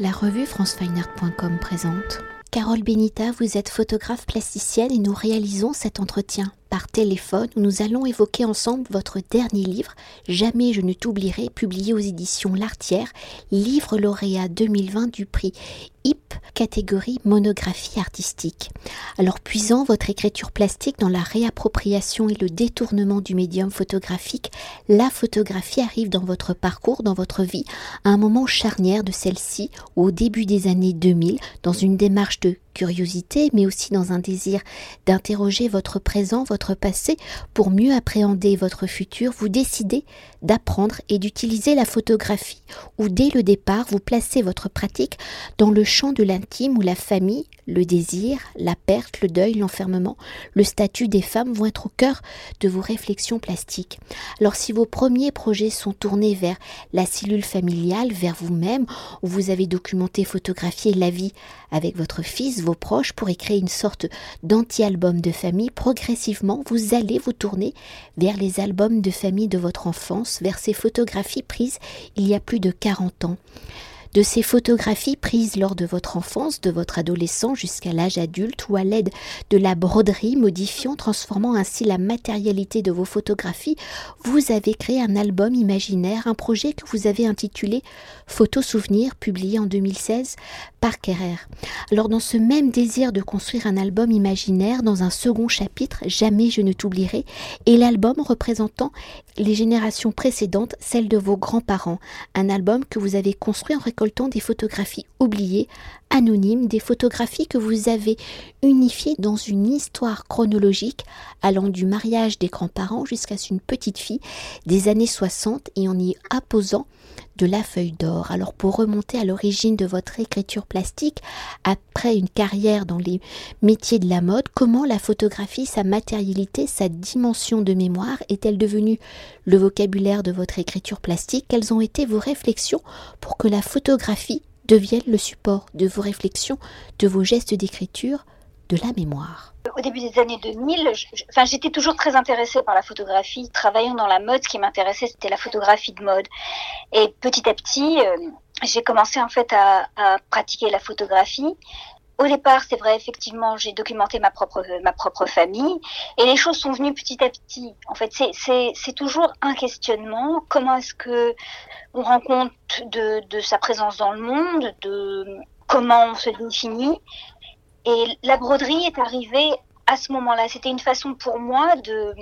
La revue francefineart.com présente. Carole Benita, vous êtes photographe plasticienne et nous réalisons cet entretien par téléphone nous allons évoquer ensemble votre dernier livre, Jamais je ne t'oublierai, publié aux éditions L'Artière, livre lauréat 2020 du prix HIP, catégorie monographie artistique. Alors puisant votre écriture plastique dans la réappropriation et le détournement du médium photographique, la photographie arrive dans votre parcours, dans votre vie, à un moment charnière de celle-ci, au début des années 2000, dans une démarche de curiosité, mais aussi dans un désir d'interroger votre présent, votre passé, pour mieux appréhender votre futur, vous décidez d'apprendre et d'utiliser la photographie, où dès le départ, vous placez votre pratique dans le champ de l'intime où la famille, le désir, la perte, le deuil, l'enfermement, le statut des femmes vont être au cœur de vos réflexions plastiques. Alors si vos premiers projets sont tournés vers la cellule familiale, vers vous-même, où vous avez documenté, photographié la vie avec votre fils, vos proches, pour créer une sorte d'anti-album de famille, progressivement, vous allez vous tourner vers les albums de famille de votre enfance, vers ces photographies prises il y a plus de 40 ans de ces photographies prises lors de votre enfance, de votre adolescent jusqu'à l'âge adulte ou à l'aide de la broderie, modifiant, transformant ainsi la matérialité de vos photographies, vous avez créé un album imaginaire, un projet que vous avez intitulé Photos Souvenirs, publié en 2016 par Kerrer. Alors dans ce même désir de construire un album imaginaire, dans un second chapitre, Jamais je ne t'oublierai, et l'album représentant les générations précédentes, celles de vos grands-parents, un album que vous avez construit en des photographies oubliées, anonymes, des photographies que vous avez unifiées dans une histoire chronologique allant du mariage des grands-parents jusqu'à une petite fille des années 60 et en y apposant de la feuille d'or. Alors pour remonter à l'origine de votre écriture plastique, après une carrière dans les métiers de la mode, comment la photographie, sa matérialité, sa dimension de mémoire est-elle devenue le vocabulaire de votre écriture plastique? Quelles ont été vos réflexions pour que la photographie devienne le support de vos réflexions, de vos gestes d'écriture, de la mémoire au début des années 2000, enfin, j'étais toujours très intéressée par la photographie. Travaillant dans la mode, ce qui m'intéressait, c'était la photographie de mode. Et petit à petit, euh, j'ai commencé en fait à, à, pratiquer la photographie. Au départ, c'est vrai, effectivement, j'ai documenté ma propre ma propre famille, et les choses sont venues petit à petit. En fait, c'est toujours un questionnement. Comment est-ce que on rend compte de, de sa présence dans le monde, de comment on se définit? Et la broderie est arrivée à ce moment-là. C'était une façon pour moi de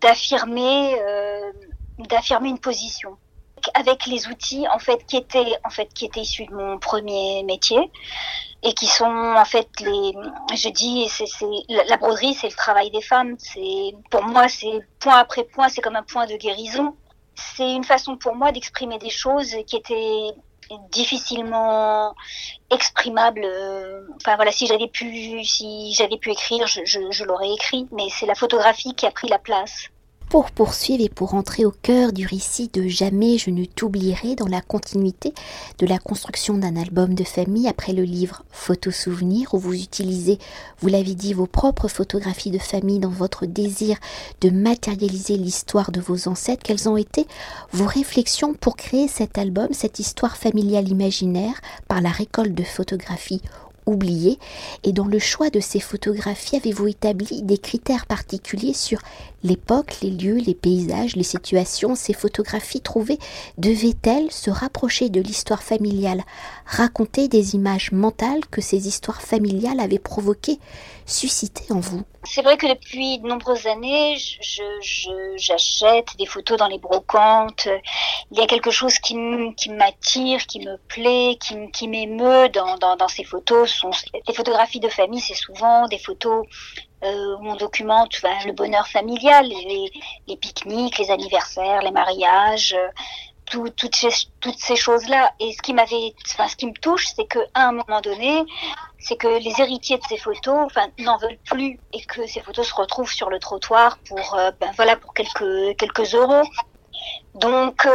d'affirmer euh, d'affirmer une position. Avec les outils en fait qui étaient en fait qui étaient issus de mon premier métier et qui sont en fait les je dis c'est la broderie c'est le travail des femmes. C'est pour moi c'est point après point c'est comme un point de guérison. C'est une façon pour moi d'exprimer des choses qui étaient difficilement exprimable. Euh, enfin voilà, si j'avais pu, si j'avais pu écrire, je, je l'aurais écrit. Mais c'est la photographie qui a pris la place. Pour poursuivre et pour entrer au cœur du récit de Jamais je ne t'oublierai dans la continuité de la construction d'un album de famille après le livre Photos Souvenirs où vous utilisez, vous l'avez dit, vos propres photographies de famille dans votre désir de matérialiser l'histoire de vos ancêtres, quelles ont été vos réflexions pour créer cet album, cette histoire familiale imaginaire par la récolte de photographies oubliées et dans le choix de ces photographies avez-vous établi des critères particuliers sur L'époque, les lieux, les paysages, les situations, ces photographies trouvées devaient-elles se rapprocher de l'histoire familiale, raconter des images mentales que ces histoires familiales avaient provoquées, suscitées en vous C'est vrai que depuis de nombreuses années, j'achète des photos dans les brocantes. Il y a quelque chose qui m'attire, qui me plaît, qui, m'émeut dans, ces photos. Les photographies de famille, c'est souvent des photos euh, où on documente le bonheur familial, les, pique-niques, les anniversaires, les mariages, euh, tout, toutes ces, choses-là. Et ce qui m'avait, enfin, ce qui me touche, c'est qu'à un moment donné, c'est que les héritiers de ces photos, n'en veulent plus et que ces photos se retrouvent sur le trottoir pour, euh, ben voilà, pour quelques quelques euros. Donc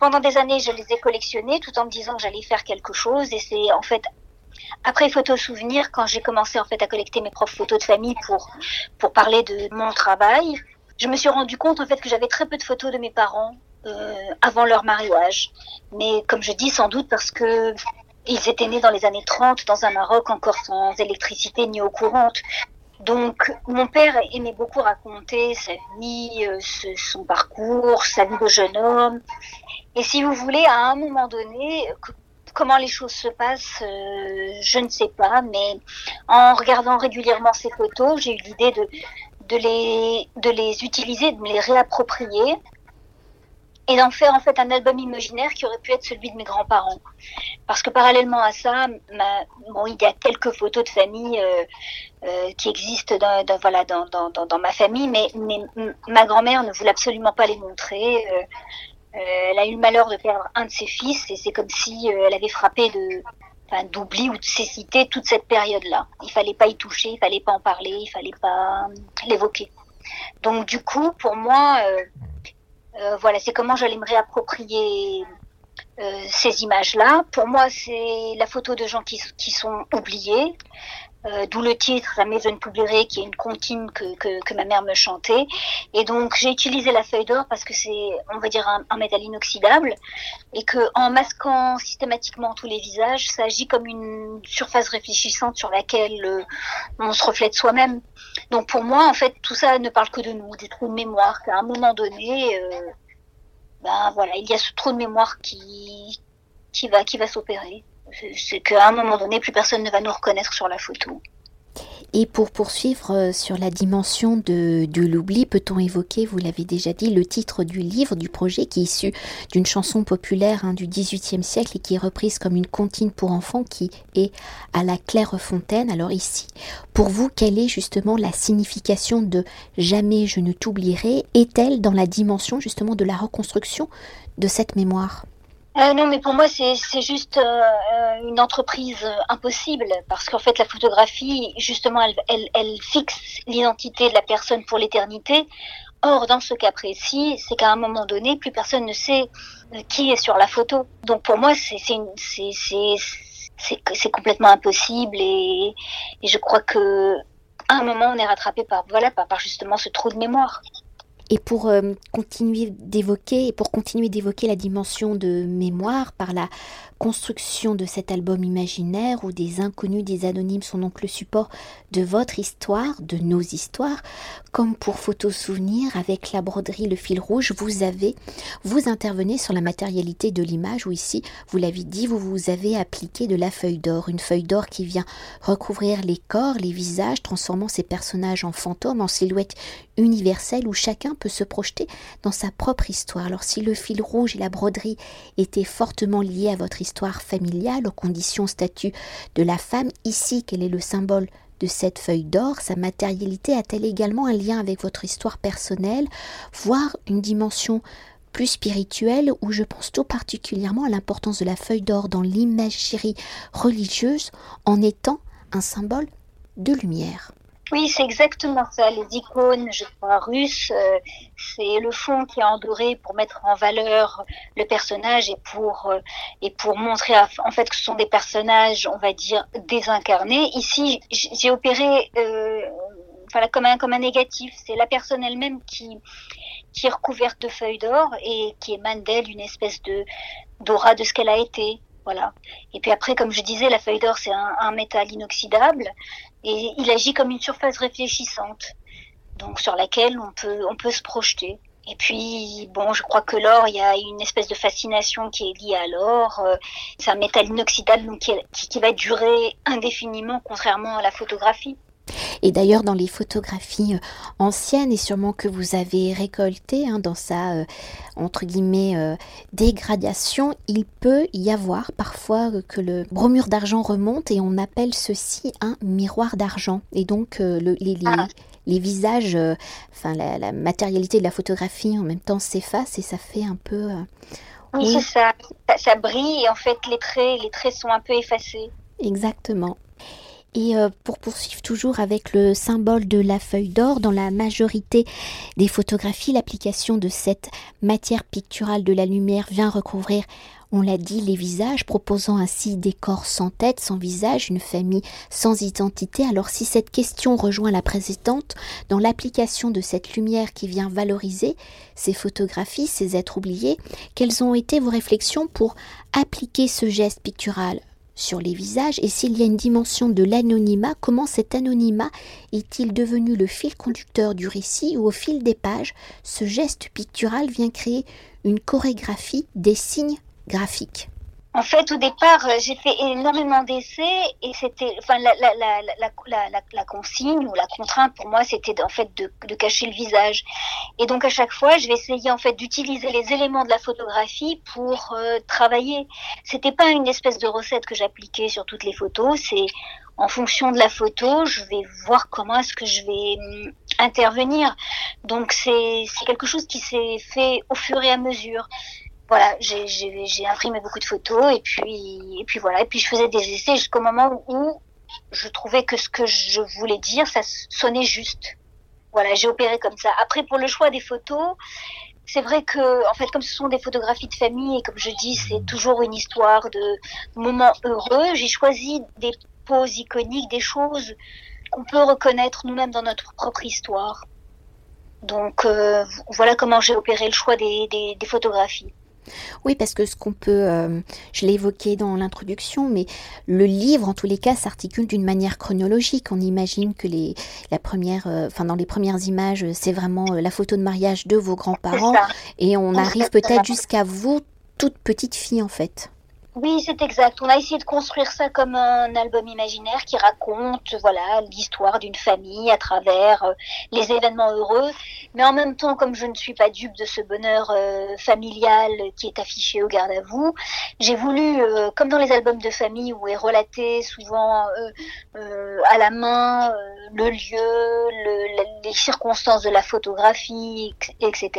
pendant des années, je les ai collectionnées tout en me disant que j'allais faire quelque chose. Et c'est en fait après photos souvenirs, quand j'ai commencé en fait à collecter mes propres photos de famille pour pour parler de mon travail, je me suis rendu compte en fait que j'avais très peu de photos de mes parents euh, avant leur mariage. Mais comme je dis, sans doute parce que ils étaient nés dans les années 30 dans un Maroc encore sans électricité ni eau courante. Donc, mon père aimait beaucoup raconter sa vie, euh, son parcours, sa vie de jeune homme. Et si vous voulez, à un moment donné, comment les choses se passent, euh, je ne sais pas, mais en regardant régulièrement ces photos, j'ai eu l'idée de, de, les, de les utiliser, de me les réapproprier et d'en faire en fait un album imaginaire qui aurait pu être celui de mes grands-parents. Parce que parallèlement à ça, bon, il y a quelques photos de famille euh, euh, qui existent dans, voilà, dans, dans, dans, ma famille, mais, ma grand-mère ne voulait absolument pas les montrer. Elle a eu le malheur de perdre un de ses fils et c'est comme si euh, elle avait frappé de enfin, d'oubli ou de cécité toute cette période-là. Il fallait pas y toucher, il fallait pas en parler, il fallait pas l'évoquer. Donc du coup, pour moi, euh, euh, voilà, c'est comment j'allais me réapproprier euh, ces images-là. Pour moi, c'est la photo de gens qui sont oubliés, euh, d'où le titre Jamais je ne t'oublierai, qui est une comptine que, que, ma mère me chantait. Et donc j'ai utilisé la feuille d'or parce que c'est, on va dire, un, un, métal inoxydable et que en masquant systématiquement tous les visages, ça agit comme une surface réfléchissante sur laquelle euh, on se reflète soi-même. Donc pour moi, en fait, tout ça ne parle que de nous, des trous de mémoire. Qu'à un moment donné, euh, ben voilà, il y a ce trou de mémoire qui qui va qui va s'opérer c'est qu'à un moment donné, plus personne ne va nous reconnaître sur la photo. Et pour poursuivre euh, sur la dimension de, l'oubli, peut-on évoquer, vous l'avez déjà dit, le titre du livre, du projet, qui est issu d'une chanson populaire hein, du XVIIIe siècle et qui est reprise comme une comptine pour enfants, qui est à la Clairefontaine. Alors ici, pour vous, quelle est justement la signification de Jamais je ne t'oublierai Est-elle dans la dimension justement de la reconstruction de cette mémoire? Euh, non, mais pour moi, c'est juste euh, euh, une entreprise euh, impossible parce qu'en fait, la photographie, justement, elle, elle, elle fixe l'identité de la personne pour l'éternité. Or, dans ce cas précis, c'est qu'à un moment donné, plus personne ne sait qui est sur la photo. Donc, pour moi, c'est c'est complètement impossible et, et, je crois que à un moment, on est rattrapé par voilà par, par justement ce trou de mémoire. Et pour euh, continuer d'évoquer, pour continuer d'évoquer la dimension de mémoire par la construction de cet album imaginaire où des inconnus, des anonymes sont donc le support de votre histoire, de nos histoires, comme pour photo souvenir avec la broderie Le fil rouge, vous avez, vous intervenez sur la matérialité de l'image où ici, vous l'avez dit, vous vous avez appliqué de la feuille d'or, une feuille d'or qui vient recouvrir les corps, les visages, transformant ces personnages en fantômes, en silhouettes universelles où chacun peut se projeter dans sa propre histoire. Alors si le fil rouge et la broderie étaient fortement liés à votre histoire familiale, aux conditions statut de la femme, ici quel est le symbole de cette feuille d'or, sa matérialité a-t-elle également un lien avec votre histoire personnelle, voire une dimension plus spirituelle où je pense tout particulièrement à l'importance de la feuille d'or dans l'imagerie religieuse en étant un symbole de lumière? Oui, c'est exactement ça. Les icônes, je crois, russes, euh, c'est le fond qui est endoré pour mettre en valeur le personnage et pour euh, et pour montrer en fait que ce sont des personnages, on va dire, désincarnés. Ici, j'ai opéré euh, voilà comme un comme un négatif. C'est la personne elle-même qui qui est recouverte de feuilles d'or et qui émane d'elle une espèce de d'aura de ce qu'elle a été. Voilà. Et puis après, comme je disais, la feuille d'or, c'est un, un, métal inoxydable et il agit comme une surface réfléchissante, donc sur laquelle on peut, on peut se projeter. Et puis, bon, je crois que l'or, il y a une espèce de fascination qui est liée à l'or. C'est un métal inoxydable donc qui, qui va durer indéfiniment, contrairement à la photographie. Et d'ailleurs, dans les photographies euh, anciennes et sûrement que vous avez récoltées hein, dans sa, euh, entre guillemets, euh, dégradation, il peut y avoir parfois que le bromure d'argent remonte et on appelle ceci un miroir d'argent. Et donc, euh, le, les, les, ah. les, visages, enfin, la, la, matérialité de la photographie en même temps s'efface et ça fait un peu... oui, oui. c'est ça. ça. Ça brille et en fait, les traits, les traits sont un peu effacés. Exactement. Et euh, pour poursuivre toujours avec le symbole de la feuille d'or, dans la majorité des photographies, l'application de cette matière picturale de la lumière vient recouvrir on l'a dit, les visages, proposant ainsi des corps sans tête, sans visage, une famille sans identité. Alors si cette question rejoint la précédente, dans l'application de cette lumière qui vient valoriser ces photographies, ces êtres oubliés, quelles ont été vos réflexions pour appliquer ce geste pictural? Sur les visages et s'il y a une dimension de l'anonymat, comment cet anonymat est-il devenu le fil conducteur du récit ou au fil des pages, ce geste pictural vient créer une chorégraphie des signes graphiques en fait, au départ, euh, j'ai fait énormément d'essais et c'était, enfin, la, la, la, la, consigne ou la contrainte pour moi, c'était en fait de, de, cacher le visage. Et donc à chaque fois, je vais essayer en fait d'utiliser les éléments de la photographie pour euh, travailler. C'était pas une espèce de recette que j'appliquais sur toutes les photos. C'est en fonction de la photo, je vais voir comment est-ce que je vais hum, intervenir. Donc c'est quelque chose qui s'est fait au fur et à mesure voilà, j'ai imprimé beaucoup de photos et puis, et puis voilà, et puis je faisais des essais jusqu'au moment où je trouvais que ce que je voulais dire, ça sonnait juste. Voilà, j'ai opéré comme ça. Après, pour le choix des photos, c'est vrai que, en fait, comme ce sont des photographies de famille et comme je dis, c'est toujours une histoire de moments heureux, j'ai choisi des poses iconiques, des choses qu'on peut reconnaître nous-mêmes dans notre propre histoire. Donc euh, voilà comment j'ai opéré le choix des, des, des photographies. Oui, parce que ce qu'on peut, euh, je l'ai évoqué dans l'introduction, mais le livre, en tous les cas, s'articule d'une manière chronologique. On imagine que les, la première, euh, enfin dans les premières images, c'est vraiment euh, la photo de mariage de vos grands-parents, et on arrive peut-être jusqu'à vous, toute petite fille en fait. Oui, c'est exact. On a essayé de construire ça comme un album imaginaire qui raconte, voilà, l'histoire d'une famille à travers euh, les événements heureux. Mais en même temps, comme je ne suis pas dupe de ce bonheur euh, familial qui est affiché au garde à vous, j'ai voulu, euh, comme dans les albums de famille où est relaté souvent à la main le lieu, les circonstances de la photographie, etc.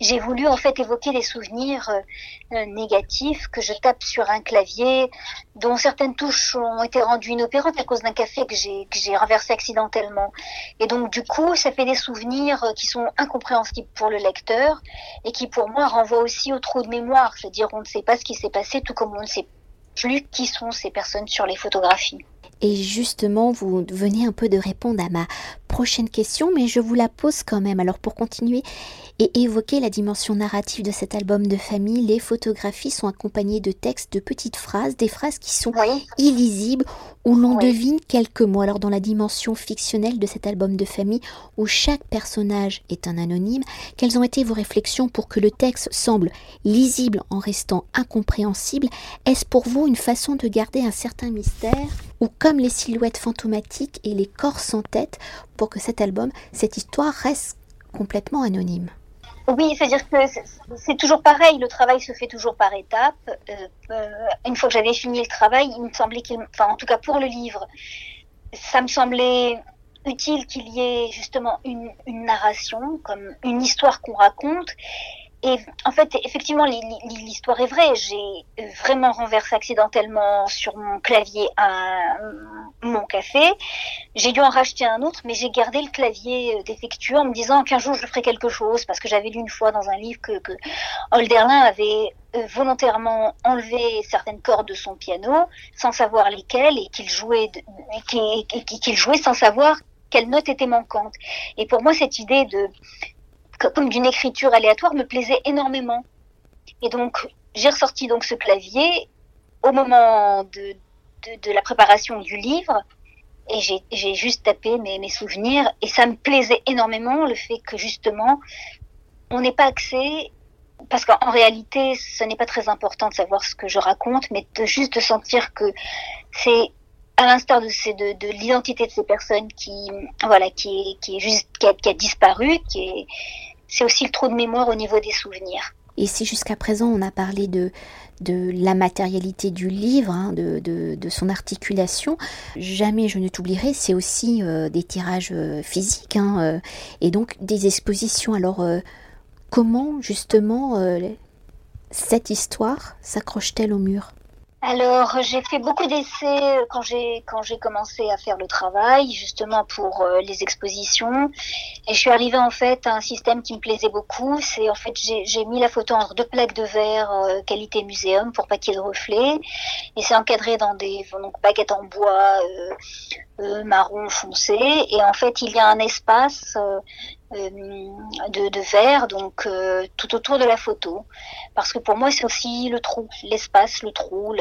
J'ai voulu en fait évoquer des souvenirs négatifs que je tape sur un clavier dont certaines touches ont été rendues inopérantes à cause d'un café que j'ai que j'ai renversé accidentellement. Et donc du coup, ça fait des souvenirs qui sont incompréhensibles pour le lecteur et qui pour moi renvoient aussi au trou de mémoire, c'est-à-dire on ne sait pas ce qui s'est passé, tout comme on ne sait plus qui sont ces personnes sur les photographies. Et justement, vous venez un peu de répondre à ma prochaine question, mais je vous la pose quand même. Alors pour continuer, et évoquer la dimension narrative de cet album de famille, les photographies sont accompagnées de textes, de petites phrases, des phrases qui sont illisibles, où l'on devine quelques mots. Alors dans la dimension fictionnelle de cet album de famille, où chaque personnage est un anonyme, quelles ont été vos réflexions pour que le texte semble lisible en restant incompréhensible? Est-ce pour vous une façon de garder un certain mystère? Ou comme les silhouettes fantomatiques et les corps sans tête, que cet album, cette histoire reste complètement anonyme oui, c'est-à-dire que c'est toujours pareil, le travail se fait toujours par étapes. Euh, euh, une fois que j'avais fini le travail, il me semblait qu'il, en tout cas pour le livre, ça me semblait utile qu'il y ait justement une, une narration, comme une histoire qu'on raconte, et en fait, effectivement, l'histoire est vraie. J'ai vraiment renversé accidentellement sur mon clavier un, mon café. J'ai dû en racheter un autre, mais j'ai gardé le clavier euh, défectueux en me disant qu'un jour je ferai quelque chose, parce que j'avais lu une fois dans un livre que, que Holderlin avait euh, volontairement enlevé certaines cordes de son piano sans savoir lesquelles et qu'il jouait, qu'il jouait sans savoir quelle note était manquante. Et pour moi, cette idée de comme d'une écriture aléatoire me plaisait énormément. Et donc, j'ai ressorti donc ce clavier au moment de, de, la préparation du livre et j'ai juste tapé mes, mes, souvenirs et ça me plaisait énormément le fait que justement on n'ait pas accès parce qu'en réalité ce n'est pas très important de savoir ce que je raconte mais de juste de sentir que c'est à l'instar de, de, de l'identité de ces personnes qui voilà qui qui est juste qui a, disparu c'est aussi le trou de mémoire au niveau des souvenirs. Et si jusqu'à présent on a parlé de, de la matérialité du livre, hein, de, de, son articulation, jamais je ne t'oublierai, c'est aussi euh, des tirages euh, physiques hein, euh, et donc des expositions. Alors comment justement cette histoire s'accroche-t-elle au mur? Alors, j'ai fait beaucoup d'essais quand j'ai quand j'ai commencé à faire le travail, justement pour euh, les expositions. Et je suis arrivée en fait à un système qui me plaisait beaucoup. C'est en fait j'ai mis la photo entre deux plaques de verre euh, qualité muséum pour pas qu'il y ait de reflets. Et c'est encadré dans des donc baguettes en bois. Euh, euh, marron foncé. Et en fait il y a un espace euh, de, de, verre donc tout autour de la photo. Parce que pour moi c'est aussi le trou l'espace le trou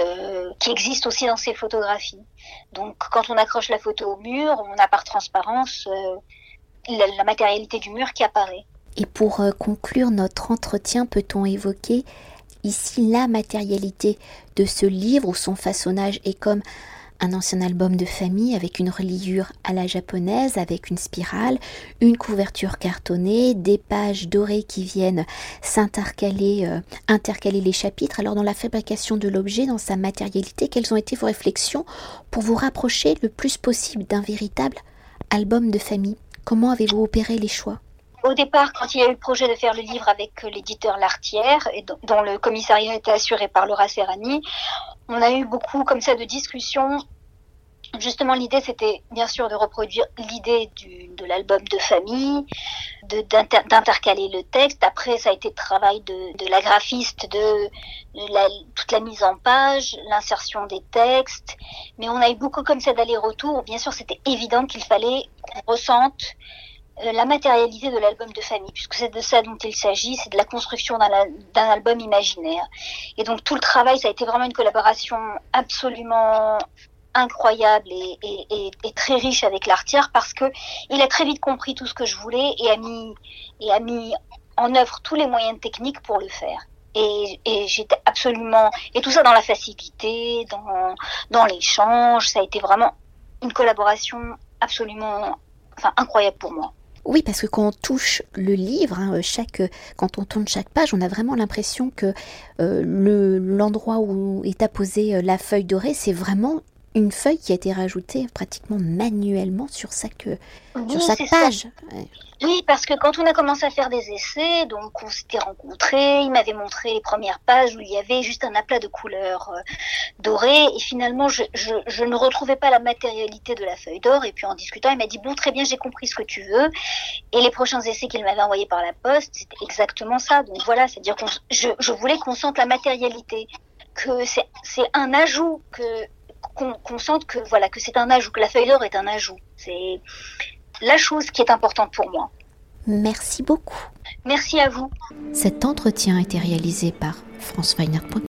qui existe aussi dans ces photographies. Donc quand on accroche la photo au mur on a par transparence la, la matérialité du mur qui apparaît. Et pour conclure notre entretien peut-on évoquer ici la matérialité de ce livre où son façonnage? Est comme un ancien album de famille avec une reliure à la japonaise, avec une spirale, une couverture cartonnée, des pages dorées qui viennent s'intercaler, euh, intercaler les chapitres. Alors dans la fabrication de l'objet, dans sa matérialité, quelles ont été vos réflexions pour vous rapprocher le plus possible d'un véritable album de famille? Comment avez-vous opéré les choix? Au départ, quand il y a eu le projet de faire le livre avec l'éditeur Lartière, dont le commissariat était assuré par Laura Serrani, on a eu beaucoup comme ça de discussions. Justement, l'idée, c'était bien sûr de reproduire l'idée de l'album de famille, d'intercaler le texte. Après, ça a été le travail de, la graphiste, de, toute la mise en page, l'insertion des textes. Mais on a eu beaucoup comme ça d'aller-retour. Bien sûr, c'était évident qu'il fallait qu'on ressente euh, la matérialité de l'album de famille, puisque c'est de ça dont il s'agit, c'est de la construction d'un album imaginaire. Et donc tout le travail, ça a été vraiment une collaboration absolument incroyable et, très riche avec l'artière parce que il a très vite compris tout ce que je voulais et a mis et a mis en œuvre tous les moyens techniques pour le faire. Et, j'étais absolument et tout ça dans la facilité, dans dans l'échange, ça a été vraiment une collaboration absolument enfin incroyable pour moi. Oui, parce que quand on touche le livre, hein, chaque, quand on tourne chaque page, on a vraiment l'impression que euh, le, l'endroit où est apposée euh, la feuille dorée, c'est vraiment une feuille qui a été rajoutée pratiquement manuellement sur chaque, sur chaque page. Oui, parce que quand on a commencé à faire des essais, donc on s'était rencontrés, il m'avait montré les premières pages où il y avait juste un aplat de couleurs euh, dorées, et finalement je, je, je, ne retrouvais pas la matérialité de la feuille d'or, et puis en discutant, il m'a dit bon très bien, j'ai compris ce que tu veux, et les prochains essais qu'il m'avait envoyés par la poste, c'était exactement ça. Donc voilà, c'est-à-dire que je, je voulais qu'on sente la matérialité, que c'est un ajout que qu'on sente que voilà que c'est un ajout, que la feuille d'or est un ajout. C'est la chose qui est importante pour moi. Merci beaucoup. Merci à vous. Cet entretien a été réalisé par franceweiner.com.